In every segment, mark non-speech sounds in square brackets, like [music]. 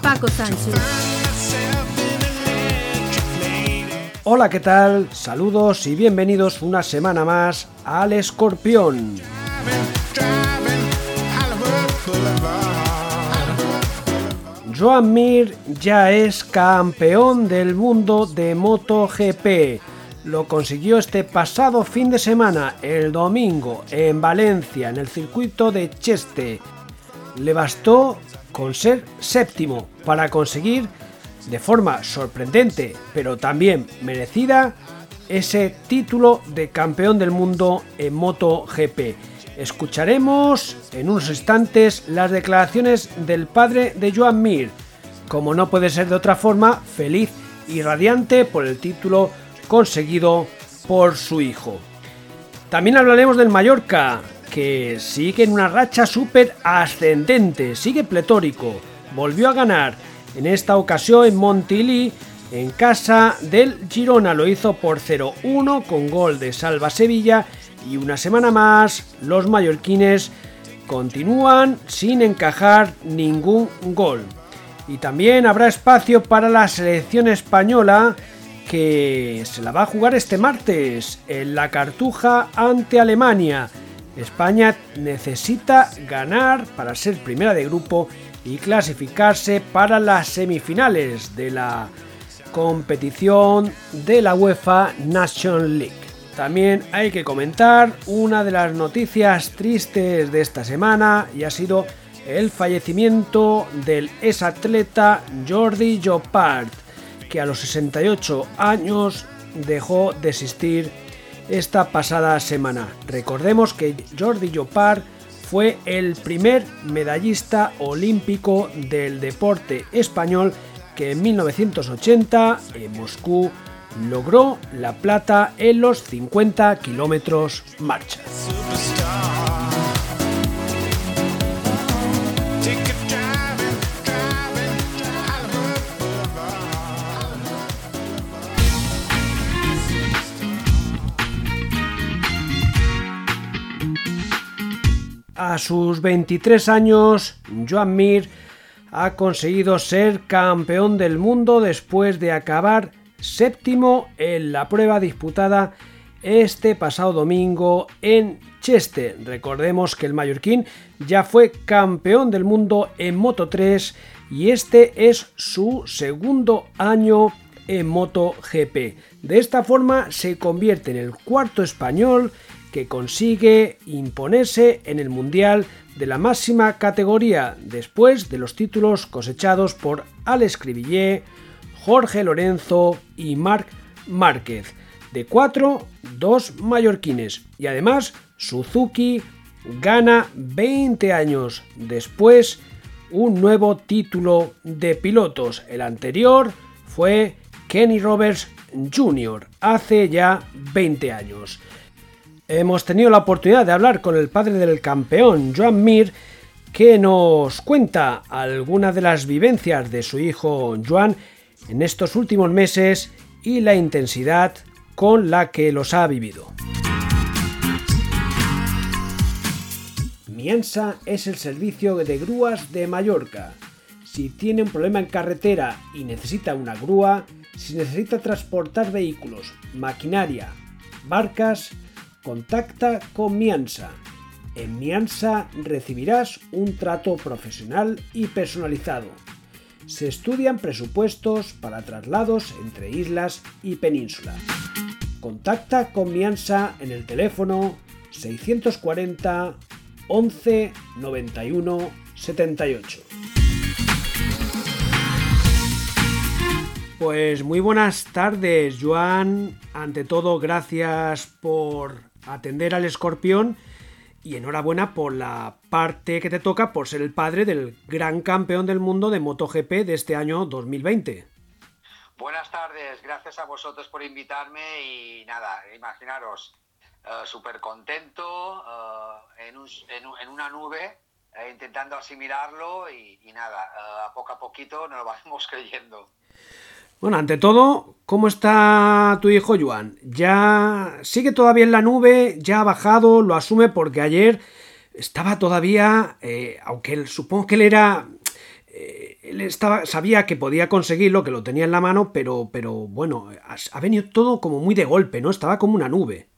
Paco Sánchez. Hola, ¿qué tal? Saludos y bienvenidos una semana más al Escorpión. Joan Mir ya es campeón del mundo de MotoGP. Lo consiguió este pasado fin de semana, el domingo, en Valencia, en el circuito de Cheste. Le bastó con ser séptimo para conseguir, de forma sorprendente, pero también merecida, ese título de campeón del mundo en MotoGP. Escucharemos en unos instantes las declaraciones del padre de Joan Mir, como no puede ser de otra forma, feliz y radiante por el título conseguido por su hijo. También hablaremos del Mallorca, que sigue en una racha súper ascendente, sigue pletórico, volvió a ganar, en esta ocasión en Montilí, en casa del Girona, lo hizo por 0-1 con gol de Salva Sevilla y una semana más los mallorquines continúan sin encajar ningún gol. Y también habrá espacio para la selección española que se la va a jugar este martes en la Cartuja ante Alemania. España necesita ganar para ser primera de grupo y clasificarse para las semifinales de la competición de la UEFA Nation League. También hay que comentar una de las noticias tristes de esta semana y ha sido el fallecimiento del exatleta Jordi Jopard, que a los 68 años dejó de existir esta pasada semana. Recordemos que Jordi Jopard fue el primer medallista olímpico del deporte español que en 1980 en Moscú logró la plata en los 50 kilómetros marcha. A sus 23 años, Joan Mir ha conseguido ser campeón del mundo después de acabar séptimo en la prueba disputada este pasado domingo en Cheste. Recordemos que el mallorquín ya fue campeón del mundo en Moto 3 y este es su segundo año en Moto GP. De esta forma se convierte en el cuarto español que consigue imponerse en el Mundial de la máxima categoría después de los títulos cosechados por Alex Cribillet, Jorge Lorenzo y Marc Márquez. De cuatro, dos mallorquines. Y además, Suzuki gana 20 años después un nuevo título de pilotos. El anterior fue Kenny Roberts Jr. hace ya 20 años. Hemos tenido la oportunidad de hablar con el padre del campeón, Joan Mir, que nos cuenta algunas de las vivencias de su hijo Joan en estos últimos meses y la intensidad con la que los ha vivido. Miensa es el servicio de grúas de Mallorca. Si tiene un problema en carretera y necesita una grúa, si necesita transportar vehículos, maquinaria, barcas, contacta con Miansa. En Miansa recibirás un trato profesional y personalizado se estudian presupuestos para traslados entre islas y península. Contacta con Miansa en el teléfono 640 11 91 78. Pues muy buenas tardes, Joan. Ante todo, gracias por atender al escorpión y enhorabuena por la parte que te toca por ser el padre del gran campeón del mundo de MotoGP de este año 2020. Buenas tardes, gracias a vosotros por invitarme y nada, imaginaros, uh, súper contento eh, en, una nube, eh, intentando asimilarlo y, y nada, a poco a poquito nos lo vamos [laughs] creyendo. Bueno, ante todo, ¿cómo está tu hijo Juan? ¿Ya sigue todavía en la nube? ¿Ya ha bajado? ¿Lo asume? Porque ayer estaba todavía, eh, aunque supongo que él era... Eh, él estaba, sabía que podía conseguirlo, que lo tenía en la mano, pero, pero bueno, ha, venido todo como muy de golpe, ¿no? Estaba como una nube.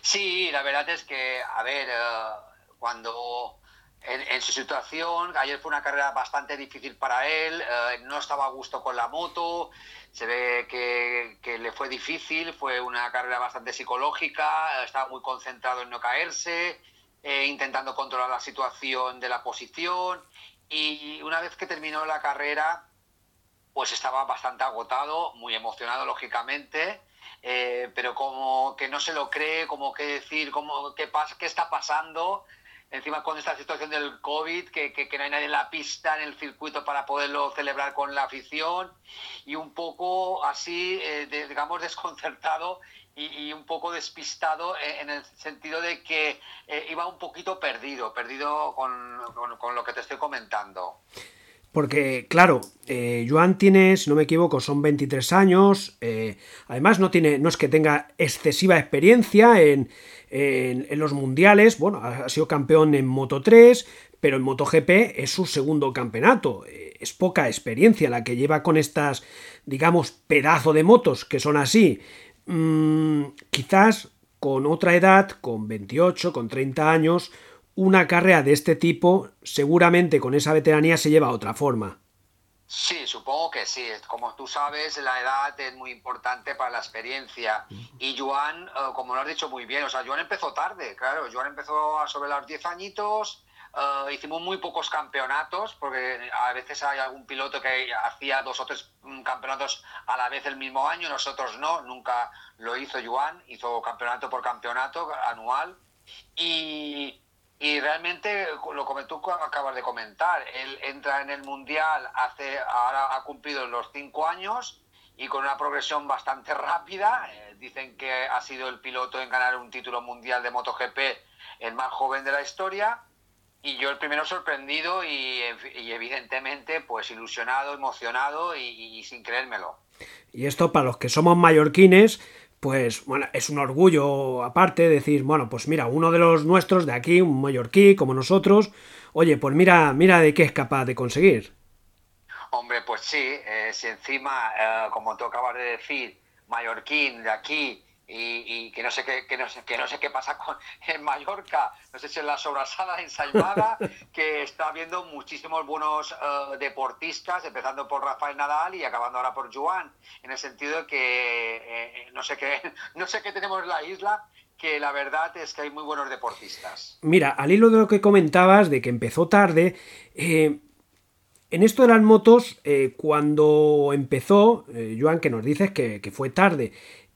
Sí, la verdad es que, a ver, eh, cuando en, su situación. Ayer fue una carrera bastante difícil para él, eh, no estaba a gusto con la moto, se ve que, le fue difícil, fue una carrera bastante psicológica, estaba muy concentrado en no caerse, eh, intentando controlar la situación de la posición y una vez que terminó la carrera, pues estaba bastante agotado, muy emocionado lógicamente. Eh, pero como que no se lo cree, como que decir, como, ¿qué, pasa, qué está pasando? Encima con esta situación del COVID, que, que, no hay nadie en la pista, en el circuito para poderlo celebrar con la afición, y un poco así, eh, digamos, [laughs] desconcertado y, un poco despistado eh, en el sentido de que eh, iba un poquito perdido, perdido con, con, lo que te estoy comentando. Porque, claro, Joan tiene, si no me equivoco, son 23 años. además, no, tiene, no es que tenga excesiva experiencia en, en, los mundiales, bueno, ha sido campeón en Moto 3, pero en MotoGP es su segundo campeonato. Es poca experiencia la que lleva con estas, digamos, pedazo de motos que son así. Mm, quizás con otra edad, con 28, con 30 años, una carrera de este tipo, seguramente con esa veteranía se lleva a otra forma. Sí, supongo que sí. Como tú sabes, la edad es muy importante para la experiencia. Y Joan, eh, como lo has dicho muy bien, o sea, Joan empezó tarde, claro. Joan empezó a sobre los 10 añitos. Eh, hicimos muy pocos campeonatos, porque a veces hay algún piloto que hacía dos o tres mm, campeonatos a la vez el mismo año, nosotros no, nunca lo hizo Joan, hizo campeonato por campeonato anual. Y, y realmente, lo que tú acabas de comentar, él entra en el Mundial, hace, ahora ha cumplido los cinco años y con una progresión bastante rápida. Eh, dicen que ha sido el piloto en ganar un título mundial de MotoGP, el más joven de la historia. Y yo el primero sorprendido y, evidentemente pues ilusionado, emocionado y sin creérmelo. Y esto para los que somos mallorquines, pues bueno, es un orgullo aparte decir, bueno, pues mira, uno de los nuestros de aquí, un mallorquí como nosotros, oye, pues mira, mira de qué es capaz de conseguir. Hombre, pues sí, eh, si encima, eh, como tú acabas de decir, mallorquín de aquí, y, que no sé qué que no sé, que no sé qué pasa con [laughs] en Mallorca. No sé si en la sobrasada en Salmada [laughs] que está viendo muchísimos buenos eh, deportistas empezando por Rafael Nadal y acabando ahora por Joan en el sentido de que eh, no sé qué [laughs] no sé qué tenemos en la isla que la verdad es que hay muy buenos deportistas. Mira al hilo de lo que comentabas de que empezó tarde eh, en esto de las motos, cuando empezó, Joan, que nos dices que, que fue tarde,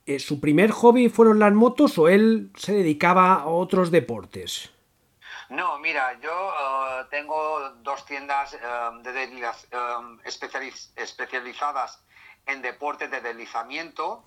eh, ¿su primer hobby fueron las motos o él se dedicaba a otros deportes? No, mira, yo eh, tengo dos tiendas eh, especializadas en deportes de deslizamiento,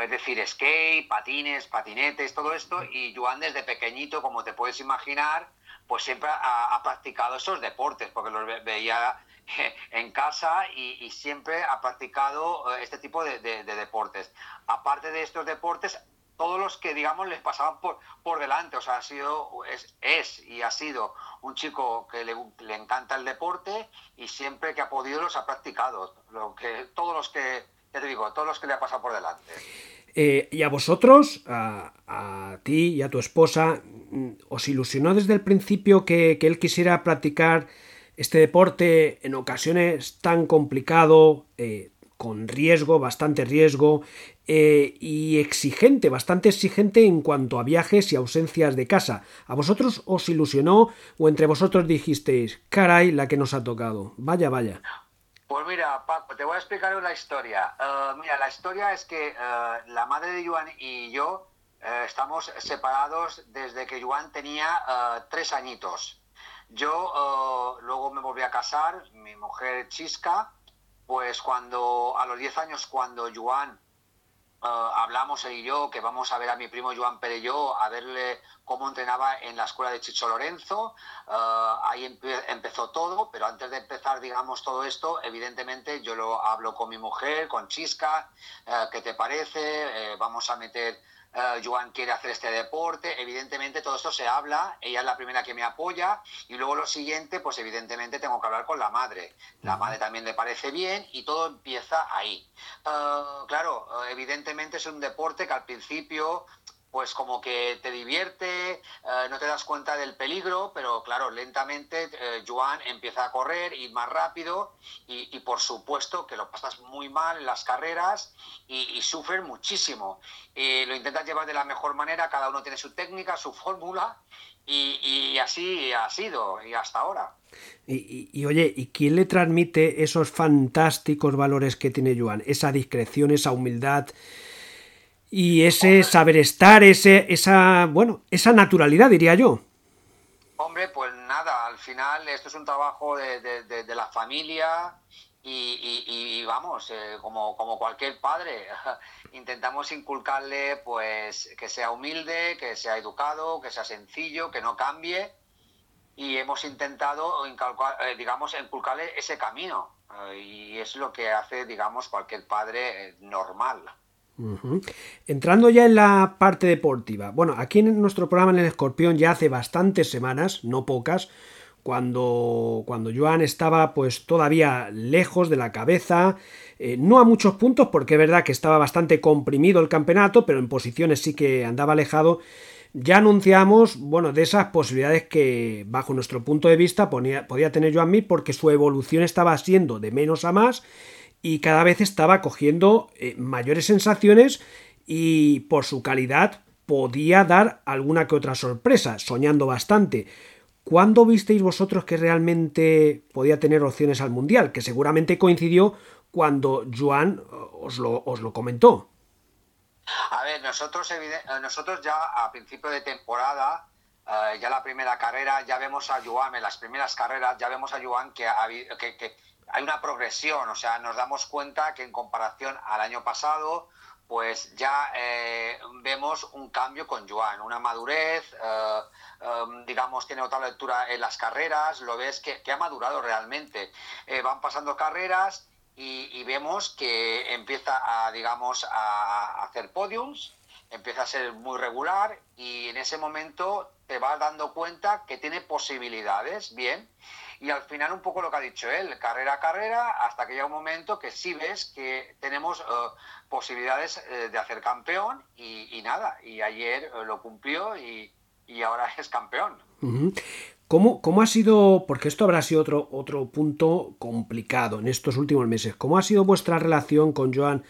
es decir, skate, patines, patinetes, todo esto, y Joan desde pequeñito, como te puedes imaginar, pues siempre ha, practicado esos deportes, porque los veía [laughs] en casa y, siempre ha practicado eh, este tipo de, deportes. Aparte de estos deportes, todos los que, digamos, les pasaban por, por delante. O sea, ha sido, es, y ha sido un chico que le, encanta el deporte y siempre que ha podido los ha practicado. Lo que, todos los que, te digo, todos los que le ha pasado por delante. Eh, y a vosotros, a, ti y a tu esposa, ¿os ilusionó desde el principio que, que él quisiera practicar este deporte en ocasiones tan complicado, eh, con riesgo, bastante riesgo, eh, y exigente, bastante exigente en cuanto a viajes y ausencias de casa. ¿A vosotros os ilusionó o entre vosotros dijisteis, caray, la que nos ha tocado? Vaya, vaya. Pues mira, Paco, te voy a explicar una historia. Eh, mira, la historia es que la madre de Joan y yo estamos separados desde que Joan tenía tres añitos. Yo luego me volví a casar, mi mujer Chisca, pues cuando a los 10 años, cuando Joan Uh, hablamos él y yo que vamos a ver a mi primo Joan Perelló a verle cómo entrenaba en la escuela de Chicho Lorenzo. Uh, ahí empezó todo, pero antes de empezar, digamos, todo esto, evidentemente yo lo hablo con mi mujer, con Chisca, ¿qué te parece? vamos a meter eh, Joan quiere hacer este deporte, evidentemente todo esto se habla, ella es la primera que me apoya y luego lo siguiente, pues evidentemente tengo que hablar con la madre. La madre también le parece bien y todo empieza ahí. Eh, claro, eh, evidentemente es un deporte que al principio pues como que te divierte, eh, no te das cuenta del peligro, pero claro, lentamente eh, Joan empieza a correr, y más rápido y, por supuesto que lo pasas muy mal en las carreras y, y sufres muchísimo. Y lo intentas llevar de la mejor manera, cada uno tiene su técnica, su fórmula y, así ha sido y hasta ahora. Y, y, oye, ¿y quién le transmite esos fantásticos valores que tiene Joan? Esa discreción, esa humildad, y ese saber estar, ese, esa, bueno, esa naturalidad, diría yo. Hombre, pues nada, al final esto es un trabajo de, la familia y, vamos, eh, como, como cualquier padre, [laughs] intentamos inculcarle pues que sea humilde, que sea educado, que sea sencillo, que no cambie y hemos intentado, eh, digamos, inculcarle ese camino eh, y es lo que hace, digamos, cualquier padre normal. Entrando ya en la parte deportiva. Bueno, aquí en nuestro programa en el Escorpión ya hace bastantes semanas, no pocas, cuando, cuando Joan estaba pues todavía lejos de la cabeza, eh, no a muchos puntos porque es verdad que estaba bastante comprimido el campeonato, pero en posiciones sí que andaba alejado, ya anunciamos, bueno, de esas posibilidades que bajo nuestro punto de vista podía tener Joan Mir porque su evolución estaba siendo de menos a más y cada vez estaba cogiendo eh, mayores sensaciones y por su calidad podía dar alguna que otra sorpresa, soñando bastante. ¿Cuándo visteis vosotros que realmente podía tener opciones al Mundial? Que seguramente coincidió cuando Joan eh, os lo, os lo comentó. A ver, nosotros, eh, nosotros ya a principio de temporada, ya la primera carrera, ya vemos a Joan, en las primeras carreras, ya vemos a Joan que, que, que hay una progresión, o sea, nos damos cuenta que en comparación al año pasado, pues ya eh, vemos un cambio con Joan, una madurez, eh, em, digamos, tiene otra lectura en las carreras, lo ves que, ha madurado realmente. Eh, van pasando carreras y, vemos que empieza a, digamos, a hacer podiums, empieza a ser muy regular y en ese momento te vas dando cuenta que tiene posibilidades, bien y al final un poco lo que ha dicho él, carrera a carrera, hasta que llega un momento que sí ves que tenemos eh, posibilidades eh, de hacer campeón y, nada, y ayer eh, lo cumplió y, ahora es campeón. ¿Cómo, ¿Cómo, ha sido, porque esto habrá sido otro, otro punto complicado en estos últimos meses, cómo ha sido vuestra relación con Joan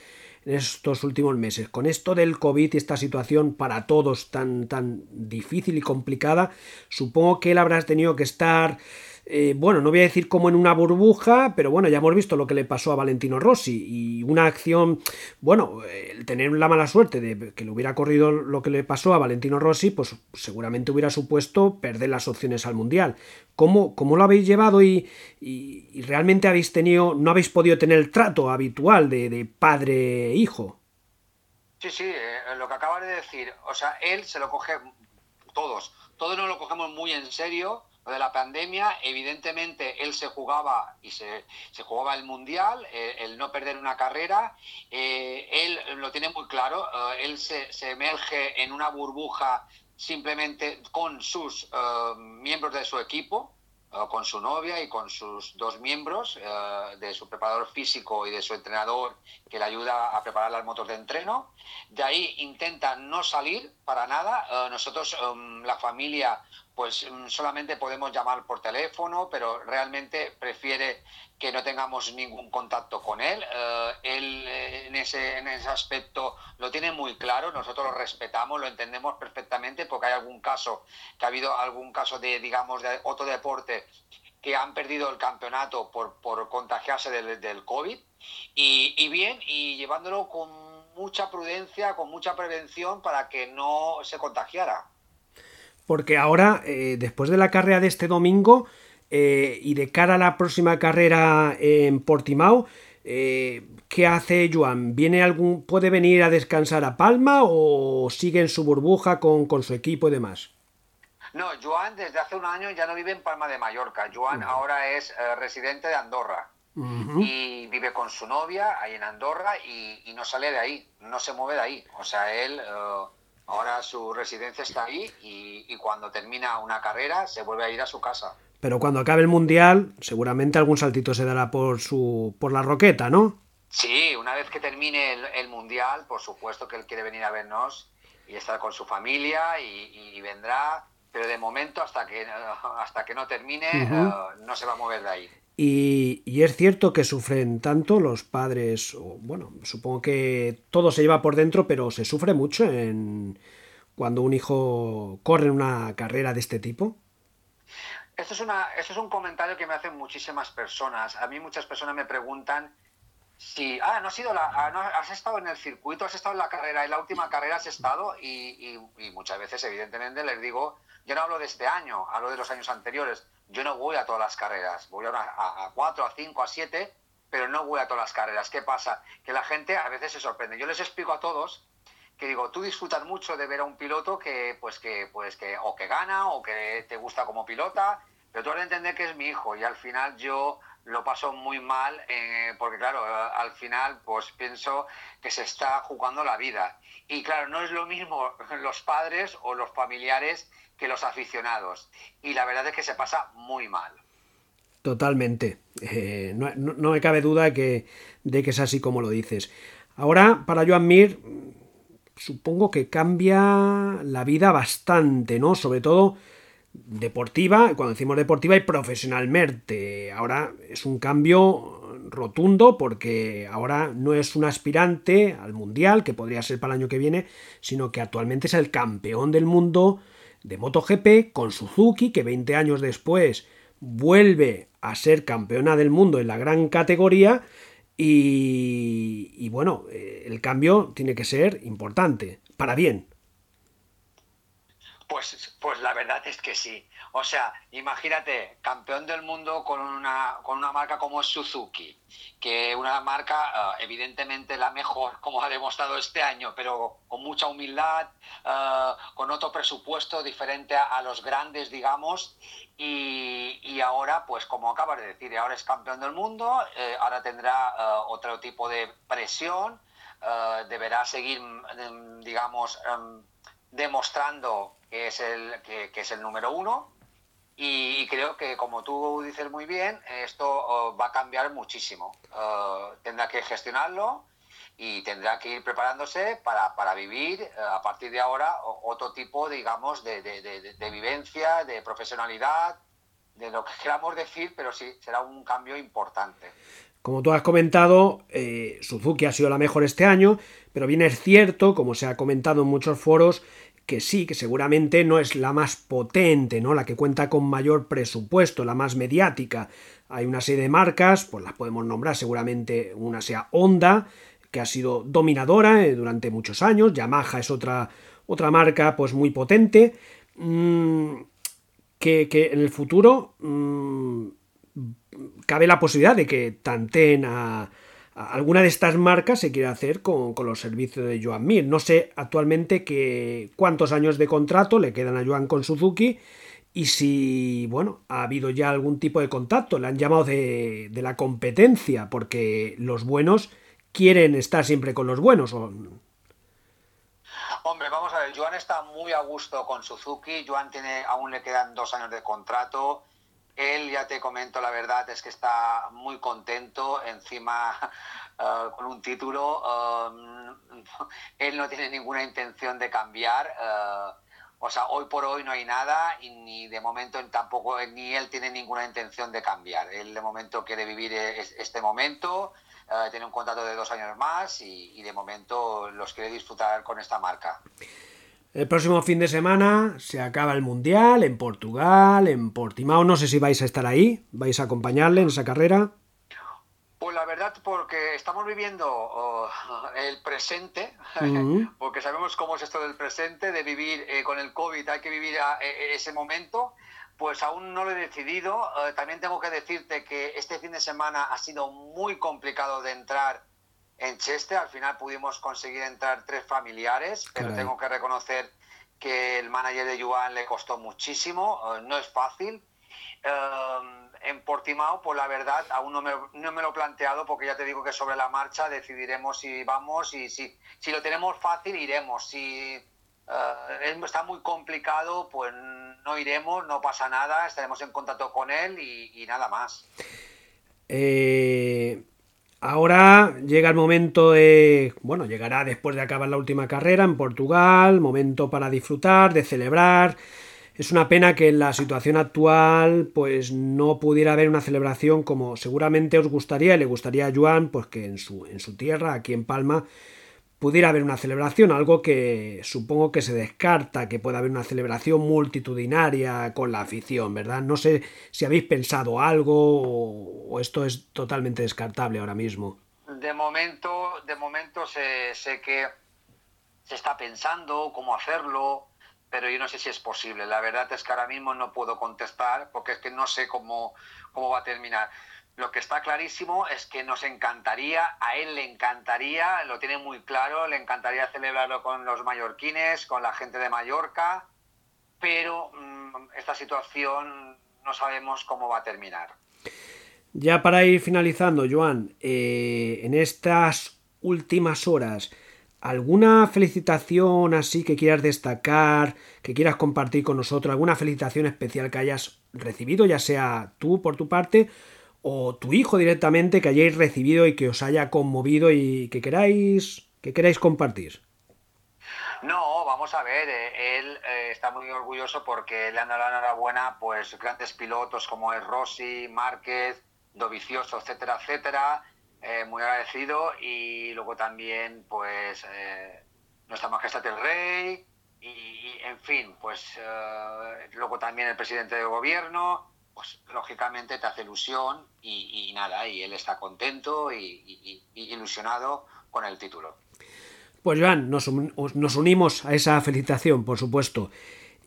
en estos últimos meses? Con esto del COVID y esta situación para todos tan, tan difícil y complicada, supongo que él habrá tenido que estar eh, bueno, no voy a decir como en una burbuja, pero bueno, ya hemos visto lo que le pasó a Valentino Rossi y una acción, bueno, el tener la mala suerte de que le hubiera corrido lo que le pasó a Valentino Rossi, pues seguramente hubiera supuesto perder las opciones al Mundial. ¿Cómo, cómo lo habéis llevado y, realmente habéis tenido, no habéis podido tener el trato habitual de, padre-hijo? Sí, sí, eh, lo que acabas de decir, o sea, él se lo coge todos, todos nos lo cogemos muy en serio de la pandemia, evidentemente él se jugaba y se, se jugaba el mundial, eh, el no perder una carrera, eh, él lo tiene muy claro, eh, él se, se, emerge en una burbuja simplemente con sus miembros de su equipo, con su novia y con sus dos miembros, de su preparador físico y de su entrenador que le ayuda a preparar las motos de entreno. De ahí intenta no salir para nada. nosotros, la familia, pues mm, solamente podemos llamar por teléfono, pero realmente prefiere que no tengamos ningún contacto con él. Eh, él eh, en, ese, en ese aspecto lo tiene muy claro, nosotros lo respetamos, lo entendemos perfectamente porque hay algún caso, que ha habido algún caso de, digamos, de otro deporte que han perdido el campeonato por, por contagiarse del, COVID. Y bien, y llevándolo con mucha prudencia, con mucha prevención para que no se contagiara. Porque ahora, eh, después de la carrera de este domingo eh, y de cara a la próxima carrera en Portimao, eh, ¿qué hace Joan? ¿Viene algún, ¿Puede venir a descansar a Palma o sigue en su burbuja con, con su equipo y demás? No, Joan desde hace un año ya no vive en Palma de Mallorca. Joan ahora es residente de Andorra y vive con su novia ahí en Andorra y, no sale de ahí, no se mueve de ahí. O sea, él ahora su residencia está ahí y, cuando termina una carrera se vuelve a ir a su casa. Pero cuando acabe el mundial, seguramente algún saltito se dará por su por la roqueta, ¿no? Sí, una vez que termine el, mundial, por supuesto que él quiere venir a vernos y estar con su familia y, vendrá, pero de momento hasta que hasta que no termine eh, no se va a mover de ahí. Y, es cierto que sufren tanto los padres, o, bueno, supongo que todo se lleva por dentro, pero se sufre mucho en cuando un hijo corre una carrera de este tipo. Esto es, un comentario que me hacen muchísimas personas. A mí muchas personas me preguntan si, ah, no has, sido la, ah, has estado en el circuito, has estado en la carrera, en la última carrera has estado y muchas veces evidentemente les digo, yo no hablo de este año, hablo de los años anteriores yo no voy a todas las carreras, voy a, a, cuatro, a cinco, a siete, pero no voy a todas las carreras. ¿Qué pasa? Que la gente a veces se sorprende. Yo les explico a todos que digo, tú disfrutas mucho de ver a un piloto que, pues que, pues que, o que gana, o que te gusta como pilota, pero tú has de entender que es mi hijo y al final yo lo paso muy mal eh, porque claro, al final pues pienso que se está jugando la vida. Y claro, no es lo mismo [laughs] los padres o los familiares que los aficionados. Y la verdad es que se pasa muy mal. Totalmente. Eh, no, me cabe duda que, de que es así como lo dices. Ahora, para Joan Mir, supongo que cambia la vida bastante, ¿no? Sobre todo deportiva, cuando decimos deportiva y profesionalmente. Ahora es un cambio rotundo porque ahora no es un aspirante al mundial, que podría ser para el año que viene, sino que actualmente es el campeón del mundo de MotoGP con Suzuki, que 20 años después vuelve a ser campeona del mundo en la gran categoría. Y, bueno, eh, el cambio tiene que ser importante, para bien. Pues, pues la verdad es que sí. O sea, imagínate, campeón del mundo con una, con una marca como Suzuki, que una marca eh, evidentemente la mejor, como ha demostrado este año, pero con mucha humildad, eh, con otro presupuesto diferente a, los grandes, digamos, y, ahora, pues como acabas de decir, ahora es campeón del mundo, eh, ahora tendrá otro tipo de presión, deberá seguir, mm, digamos, em, demostrando que es el, que es el número uno y, creo que, como tú dices muy bien, esto oh, va a cambiar muchísimo. Oh, tendrá que gestionarlo y tendrá que ir preparándose para, vivir eh, a partir de ahora otro tipo, digamos, de, de, vivencia, de profesionalidad, de lo que queramos decir, pero sí, será un cambio importante. Como tú has comentado, eh, Suzuki ha sido la mejor este año, pero bien es cierto, como se ha comentado en muchos foros, que sí, que seguramente no es la más potente, ¿no? La que cuenta con mayor presupuesto, la más mediática. Hay una serie de marcas, pues las podemos nombrar, seguramente una sea Honda, que ha sido dominadora eh, durante muchos años, Yamaha es otra, otra marca pues muy potente, mm, que, en el futuro mm, cabe la posibilidad de que tanten a, alguna de estas marcas se quiere hacer con, los servicios de Joan Mir. No sé actualmente que, cuántos años de contrato le quedan a Joan con Suzuki y si, bueno, ha habido ya algún tipo de contacto. Le han llamado de, de la competencia porque los buenos quieren estar siempre con los buenos. Hombre, vamos a ver, Joan está muy a gusto con Suzuki. Joan tiene, aún le quedan dos años de contrato él, ya te comento la verdad, es que está muy contento, encima [laughs] eh, con un título. Eh, [laughs] él no tiene ninguna intención de cambiar. Eh, o sea, hoy por hoy no hay nada y ni de momento tampoco ni él tiene ninguna intención de cambiar. Él de momento quiere vivir este momento, tiene un contrato de dos años más y de momento los quiere disfrutar con esta marca. El próximo fin de semana se acaba el Mundial en Portugal, en Portimao. No sé si vais a estar ahí, vais a acompañarle en esa carrera. Pues la verdad, porque estamos viviendo oh, el presente, [laughs] porque sabemos cómo es esto del presente, de vivir eh, con el COVID, hay que vivir e, ese momento, pues aún no lo he decidido. Eh, también tengo que decirte que este fin de semana ha sido muy complicado de entrar en Cheste. Al final pudimos conseguir entrar tres familiares, pero tengo que reconocer que el manager de Yuan le costó muchísimo, eh, no es fácil. Em, en Portimao, pues la verdad, aún no me, no me, lo he planteado porque ya te digo que sobre la marcha decidiremos si vamos y si, si lo tenemos fácil iremos. Si eh, está muy complicado, pues no iremos, no pasa nada, estaremos en contacto con él y, nada más. Eh, ahora llega el momento de, bueno, llegará después de acabar la última carrera en Portugal, momento para disfrutar, de celebrar. Es una pena que en la situación actual pues no pudiera haber una celebración como seguramente os gustaría y le gustaría a Joan pues que en su, en su tierra, aquí en Palma, pudiera haber una celebración, algo que supongo que se descarta, que pueda haber una celebración multitudinaria con la afición, ¿verdad? No sé si habéis pensado algo o, esto es totalmente descartable ahora mismo. De momento, de momento sé, sé que se está pensando cómo hacerlo, pero yo no sé si es posible. La verdad es que ahora mismo no puedo contestar porque es que no sé cómo, cómo va a terminar. Lo que está clarísimo es que nos encantaría, a él le encantaría, lo tiene muy claro, le encantaría celebrarlo con los mallorquines, con la gente de Mallorca, pero mm, esta situación no sabemos cómo va a terminar. Ya para ir finalizando, Joan, eh, en estas últimas horas, ¿Alguna felicitación así que quieras destacar, que quieras compartir con nosotros? ¿Alguna felicitación especial que hayas recibido, ya sea tú por tu parte o tu hijo directamente que hayáis recibido y que os haya conmovido y que queráis, que queráis compartir? No, vamos a ver, eh, él eh, está muy orgulloso porque le han dado la enhorabuena pues grandes pilotos como es Rossi, Márquez, Dovicioso, etcétera, etcétera eh, muy agradecido y luego también pues eh, nuestra majestad el rey y, en fin pues luego también el presidente del gobierno pues lógicamente te hace ilusión y, nada y él está contento y, ilusionado con el título pues Joan nos, nos unimos a esa felicitación por supuesto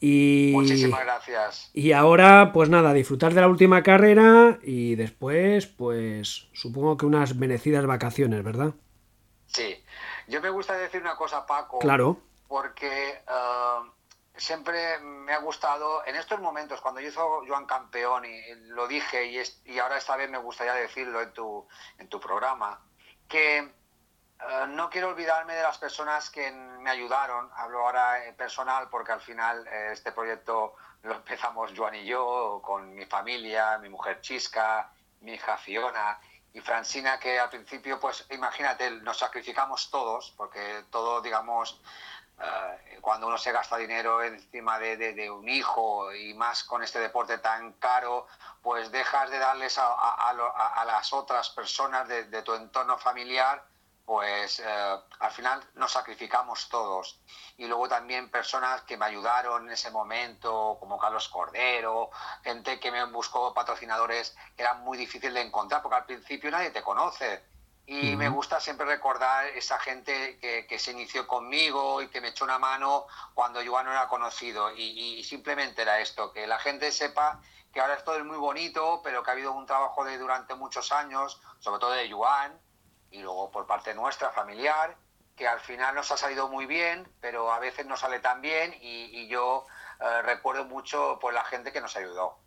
y, Muchísimas gracias. Y ahora, pues nada, disfrutar de la última carrera y después, pues supongo que unas merecidas vacaciones, ¿verdad? Sí. Yo me gusta decir una cosa, Paco. Claro. Porque eh, siempre me ha gustado, en estos momentos, cuando yo hizo Joan Campeón, y lo dije, y, y ahora esta vez me gustaría decirlo en tu, en tu programa, que eh, no quiero olvidarme de las personas que me ayudaron, hablo ahora en personal porque al final eh, este proyecto lo empezamos Joan y yo, con mi familia, mi mujer Chisca, mi hija Fiona y Francina, que al principio, pues imagínate, nos sacrificamos todos, porque todo, digamos, eh, cuando uno se gasta dinero encima de, un hijo y más con este deporte tan caro, pues dejas de darles a, las otras personas de tu entorno familiar pues eh, al final nos sacrificamos todos. Y luego también personas que me ayudaron en ese momento, como Carlos Cordero, gente que me buscó patrocinadores que eran muy difícil de encontrar, porque al principio nadie te conoce. Y me gusta siempre recordar esa gente que, se inició conmigo y que me echó una mano cuando yo no era conocido. Y, y, simplemente era esto, que la gente sepa que ahora esto es muy bonito, pero que ha habido un trabajo de durante muchos años, sobre todo de Yuan, y luego por parte nuestra, familiar, que al final nos ha salido muy bien, pero a veces no sale tan bien y, yo eh, recuerdo mucho por la gente que nos ayudó.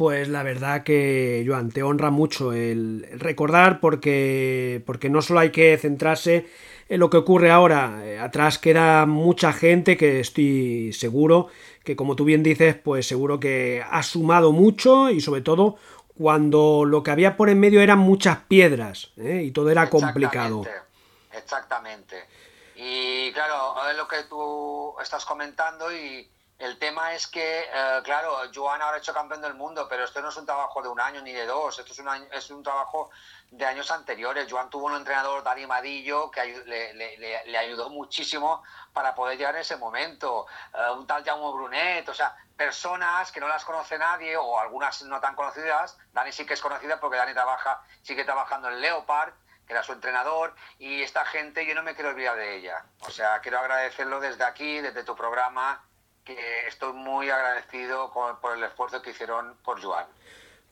Pues la verdad que, Joan, te honra mucho el, recordar porque, porque no solo hay que centrarse en lo que ocurre ahora, eh, atrás queda mucha gente que estoy seguro que como tú bien dices, pues seguro que ha sumado mucho y sobre todo cuando lo que había por en medio eran muchas piedras ¿eh? y todo era complicado. Exactamente. Y claro, es lo que tú estás comentando y El tema es que, eh, claro, Joan ahora ha hecho campeón del mundo, pero esto no es un trabajo de un año ni de dos, esto es un, es un trabajo de años anteriores. Joan tuvo un entrenador, Dani Madillo, que le, ayudó muchísimo para poder llegar en ese momento. Eh, un tal Jaume Brunet, o sea, personas que no las conoce nadie o algunas no tan conocidas. Dani sí que es conocida porque Dani trabaja, sigue trabajando en Leopard que era su entrenador, y esta gente yo no me quiero olvidar de ella. O sea, quiero agradecerlo desde aquí, desde tu programa, estoy muy agradecido por el esfuerzo que hicieron por Joan.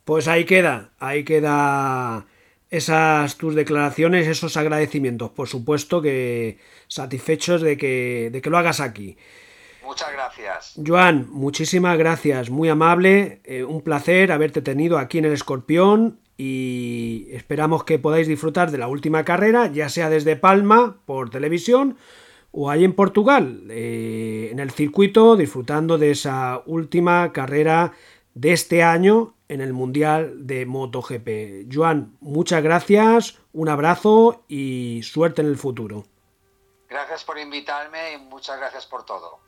Pues ahí queda, ahí queda esas tus declaraciones, esos agradecimientos. Por supuesto que satisfechos de que, de que lo hagas aquí. Muchas gracias. Joan, muchísimas gracias, muy amable, eh, un placer haberte tenido aquí en el Escorpión y esperamos que podáis disfrutar de la última carrera, ya sea desde Palma por televisión o ahí en Portugal, eh, en el circuito, disfrutando de esa última carrera de este año en el Mundial de MotoGP. Joan, muchas gracias, un abrazo y suerte en el futuro. Gracias por invitarme y muchas gracias por todo.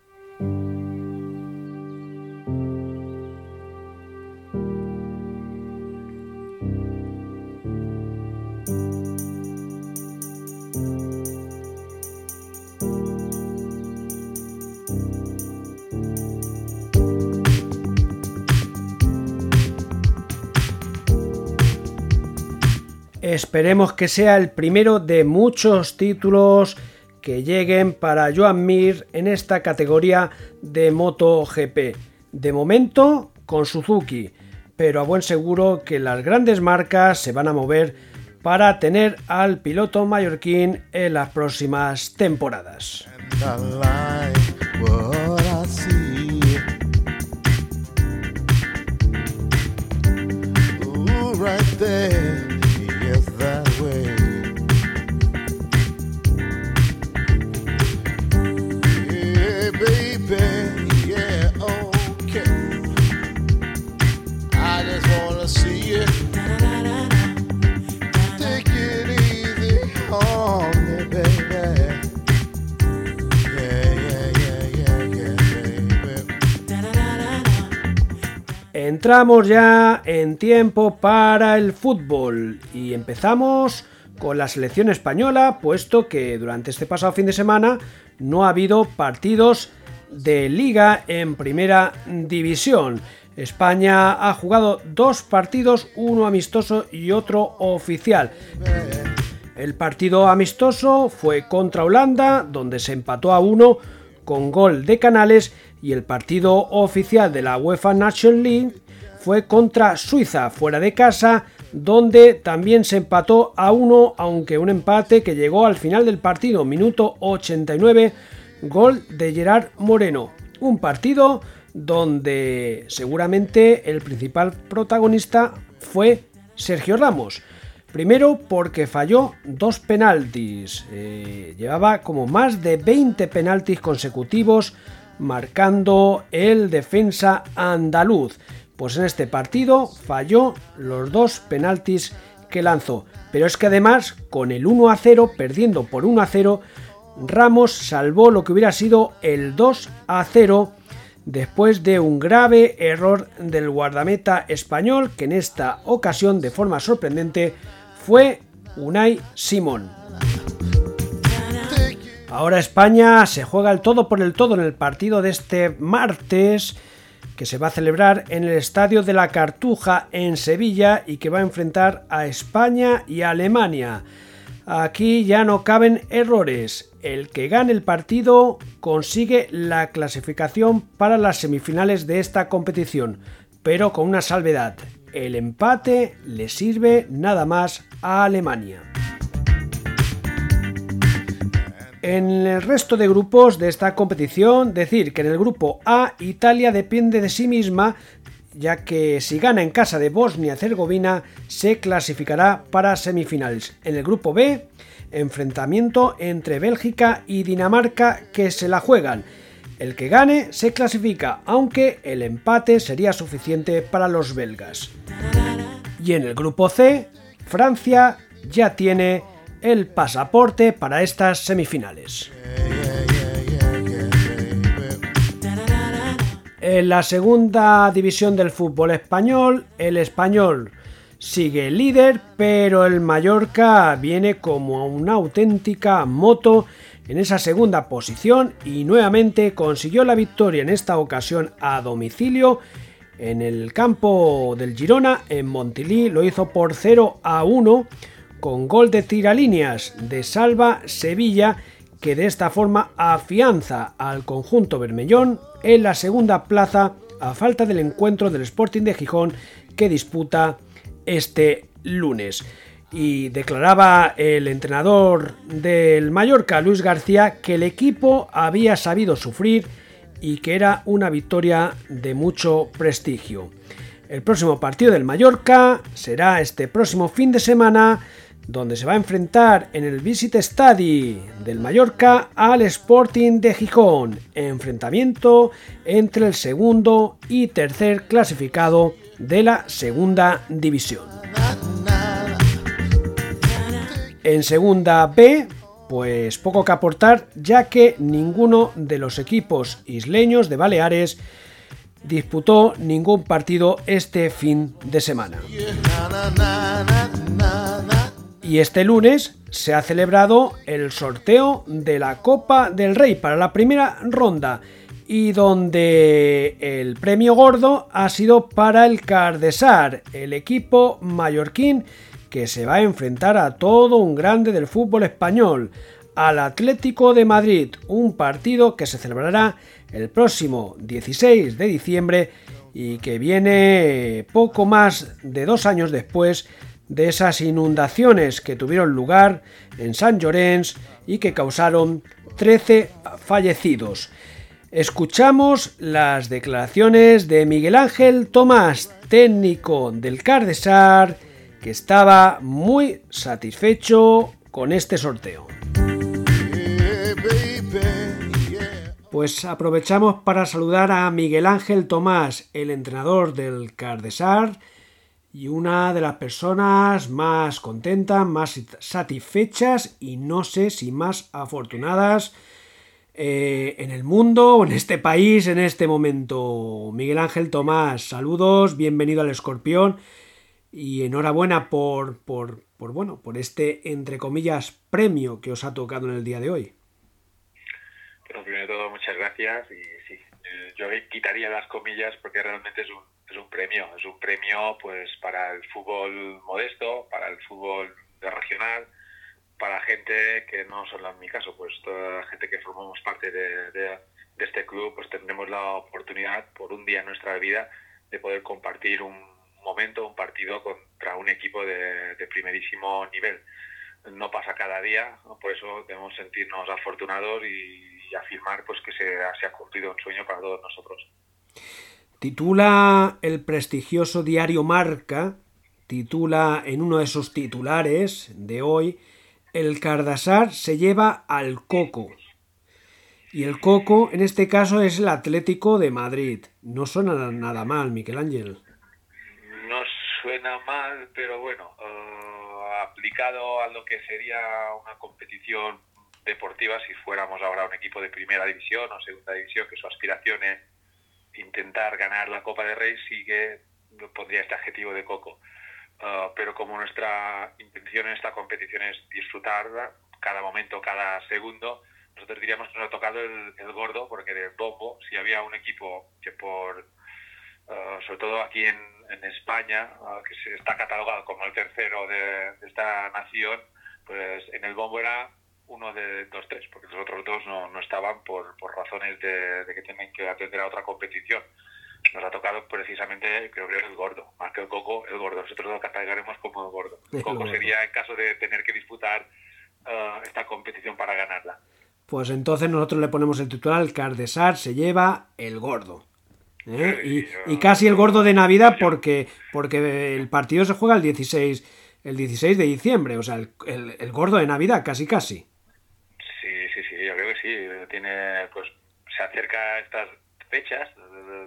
Esperemos que sea el primero de muchos títulos que lleguen para Joan Mir en esta categoría de MotoGP. De momento con Suzuki, pero a buen seguro que las grandes marcas se van a mover para tener al piloto mallorquín en las próximas temporadas. Entramos ya en tiempo para el fútbol y empezamos con la selección española, puesto que durante este pasado fin de semana no ha habido partidos de liga en primera división. España ha jugado dos partidos, uno amistoso y otro oficial. El partido amistoso fue contra Holanda, donde se empató a uno con gol de Canales, y el partido oficial de la UEFA National League fue contra Suiza, fuera de casa, donde también se empató a uno, aunque un empate que llegó al final del partido, minuto 89, gol de Gerard Moreno. Un partido donde seguramente el principal protagonista fue Sergio Ramos. Primero porque falló dos penaltis. Eh, llevaba como más de 20 penaltis consecutivos marcando el defensa andaluz. Pues en este partido falló los dos penaltis que lanzó. Pero es que además, con el 1 a 0, perdiendo por 1 a 0, Ramos salvó lo que hubiera sido el 2 a 0 después de un grave error del guardameta español que en esta ocasión de forma sorprendente fue Unai Simón. Ahora España se juega el todo por el todo en el partido de este martes que se va a celebrar en el Estadio de la Cartuja en Sevilla y que va a enfrentar a España y a Alemania. Aquí ya no caben errores. El que gane el partido consigue la clasificación para las semifinales de esta competición, pero con una salvedad. El empate le sirve nada más a Alemania. En el resto de grupos de esta competición, decir que en el grupo A Italia depende de sí misma, ya que si gana en casa de Bosnia-Herzegovina se clasificará para semifinales. En el grupo B, enfrentamiento entre Bélgica y Dinamarca que se la juegan. El que gane se clasifica, aunque el empate sería suficiente para los belgas. Y en el grupo C, Francia ya tiene el pasaporte para estas semifinales. En la segunda división del fútbol español, el español sigue líder, pero el Mallorca viene como una auténtica moto en esa segunda posición y nuevamente consiguió la victoria en esta ocasión a domicilio en el campo del Girona en Montilí lo hizo por 0 a 1 con gol de tiralíneas de Salva Sevilla que de esta forma afianza al conjunto bermellón en la segunda plaza a falta del encuentro del Sporting de Gijón que disputa este lunes y declaraba el entrenador del Mallorca, Luis García, que el equipo había sabido sufrir y que era una victoria de mucho prestigio. El próximo partido del Mallorca será este próximo fin de semana, donde se va a enfrentar en el Visit Stadi del Mallorca al Sporting de Gijón, enfrentamiento entre el segundo y tercer clasificado de la segunda división. En segunda B, pues poco que aportar, ya que ninguno de los equipos isleños de Baleares disputó ningún partido este fin de semana. Y este lunes se ha celebrado el sorteo de la Copa del Rey para la primera ronda y donde el premio gordo ha sido para el Cardesar, el equipo mallorquín que se va a enfrentar a todo un grande del fútbol español, al Atlético de Madrid, un partido que se celebrará el próximo 16 de diciembre y que viene poco más de dos años después de esas inundaciones que tuvieron lugar en San Llorenç y que causaron 13 fallecidos. Escuchamos las declaraciones de Miguel Ángel Tomás, técnico del Cardesar, que estaba muy satisfecho con este sorteo. Pues aprovechamos para saludar a Miguel Ángel Tomás, el entrenador del Cardesar y una de las personas más contentas, más satisfechas y no sé si más afortunadas eh, en el mundo o [laughs] en este país en este momento. Miguel Ángel Tomás, saludos, bienvenido al Escorpión y enhorabuena por, por, por, bueno, por este, entre comillas, premio que os ha tocado en el día de hoy. Bueno, primero de todo, muchas gracias y sí, eh, yo quitaría las comillas porque realmente es un, es un premio, es un premio pues para el fútbol modesto, para el fútbol regional, para gente que no solo en mi caso, pues toda la gente que formamos parte de, este club, pues tendremos la oportunidad por un día en nuestra vida de poder compartir un momento, un partido contra un equipo de, primerísimo nivel. No pasa cada día, por eso debemos sentirnos afortunados y, afirmar pues, que se, se ha cumplido un sueño para todos nosotros. Titula el prestigioso diario Marca, titula en uno de sus titulares de hoy, El Cardasar se lleva al Coco. Y el Coco, en este caso, es el Atlético de Madrid. No suena nada mal, Miquel Ángel suena mal, pero bueno, uh, aplicado a lo que sería una competición deportiva, si fuéramos ahora un equipo de primera división o segunda división, que su aspiración es intentar ganar la Copa de Rey, sí que pondría este adjetivo de coco. Uh, pero como nuestra intención en esta competición es disfrutarla cada momento, cada segundo, nosotros diríamos que nos ha tocado el, el gordo, porque de bombo, si había un equipo que por Uh, sobre todo aquí en, en España, uh, que se está catalogado como el tercero de, de, esta nación, pues en el bombo era uno de dos, tres, porque los otros dos no, no estaban por, por razones de, de, que tienen que atender a otra competición. Nos ha tocado precisamente, creo que es el gordo, más que el coco, el gordo. Nosotros lo catalogaremos como el gordo. El coco sería en caso de tener que disputar uh, esta competición para ganarla. Pues entonces nosotros le ponemos el titular, el Cardesar se lleva el gordo. ¿eh? Y, y, casi el gordo de Navidad porque, porque el partido se juega el 16, el 16 de diciembre, o sea, el, el, el gordo de Navidad, casi casi. Sí. Tiene, pues, se acerca estas fechas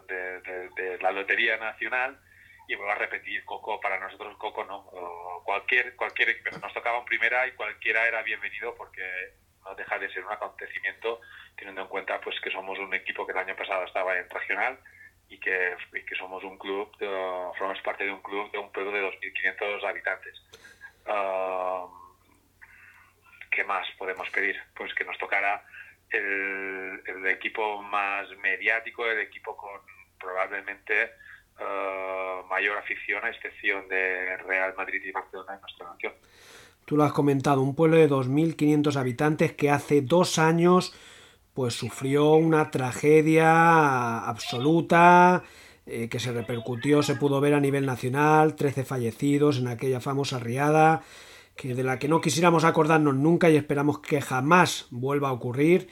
de, la Lotería Nacional y vuelvo a repetir, Coco, para nosotros Coco no. Cualquier, cualquier, pero nos tocaba en primera y cualquiera era bienvenido porque no deja de ser un acontecimiento teniendo en cuenta pues que somos un equipo que el año pasado estaba en regional y que, que somos un club, formamos parte de un club de un pueblo de 2.500 habitantes. Uh, ¿Qué más podemos pedir? Pues que nos tocara el, equipo más mediático, el equipo con probablemente uh, mayor afición, a excepción de Real Madrid y Barcelona en nuestra nación. Tú lo has comentado, un pueblo de 2.500 habitantes que hace dos años pues sufrió una tragedia absoluta eh, que se repercutió, se pudo ver a nivel nacional, 13 fallecidos en aquella famosa riada, que de la que no quisiéramos acordarnos nunca y esperamos que jamás vuelva a ocurrir.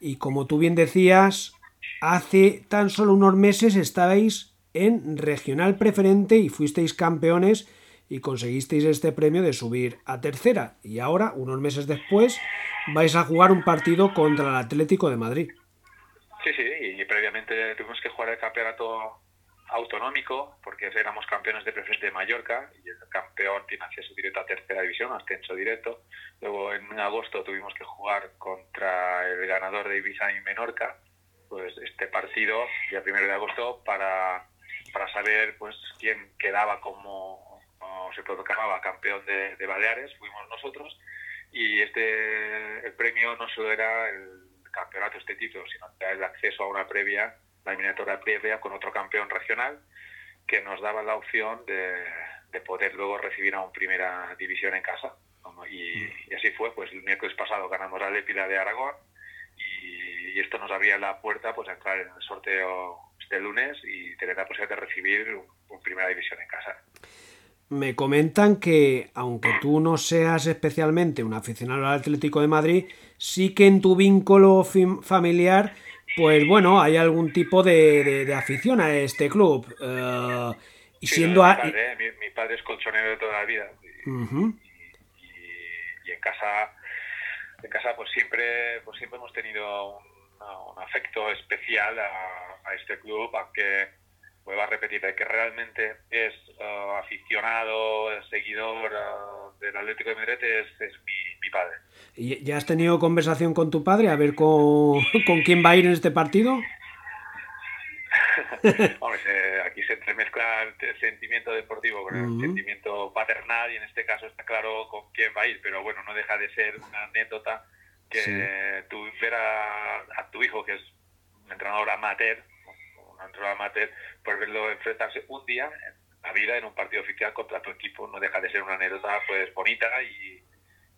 Y como tú bien decías, hace tan solo unos meses estabais en regional preferente y fuisteis campeones y conseguisteis este premio de subir a tercera. Y ahora, unos meses después, vais a jugar un partido contra el Atlético de Madrid. Sí, sí, y previamente tuvimos que jugar el campeonato autonómico porque éramos campeones de preferente de Mallorca y el campeón tiene acceso directo a tercera división, ascenso directo. Luego en agosto tuvimos que jugar contra el ganador de Ibiza y Menorca, pues este partido, el primero de agosto, para, para saber pues quién quedaba como, se proclamaba campeón de, de Baleares, fuimos nosotros y este el premio no solo era el campeonato, este título, sino el acceso a una previa, la eliminatoria previa con otro campeón regional que nos daba la opción de, de poder luego recibir a un primera división en casa. Y, y, así fue, pues el miércoles pasado ganamos la Lépida de Aragón y, y, esto nos abría la puerta pues a entrar en el sorteo este lunes y tener la posibilidad de recibir un, un primera división en casa me comentan que, aunque tú no seas especialmente un aficionado al Atlético de Madrid, sí que en tu vínculo familiar, pues bueno, hay algún tipo de, de, de afición a este club. Uh, y sí, siendo no, a... mi, padre, mi, mi, padre, es colchonero de toda la vida. Y, uh -huh. y, y, y, en casa, en casa pues siempre, pues siempre hemos tenido un, un afecto especial a, a este club, aunque vuelvo a repetir, el que realmente es uh, aficionado, seguidor uh, del Atlético de Madrid es, es mi, mi, padre. ¿Y ya has tenido conversación con tu padre a ver con, [laughs] con quién va a ir en este partido? [laughs] Hombre, [laughs] eh, aquí se entremezcla el sentimiento deportivo con el uh -huh. sentimiento paternal y en este caso está claro con quién va a ir, pero bueno, no deja de ser una anécdota que sí. tú ver a, a tu hijo, que es un entrenador amateur, entrenador amateur, por verlo enfrentarse un día en la vida en un partido oficial contra tu equipo no deja de ser una anécdota pues bonita y,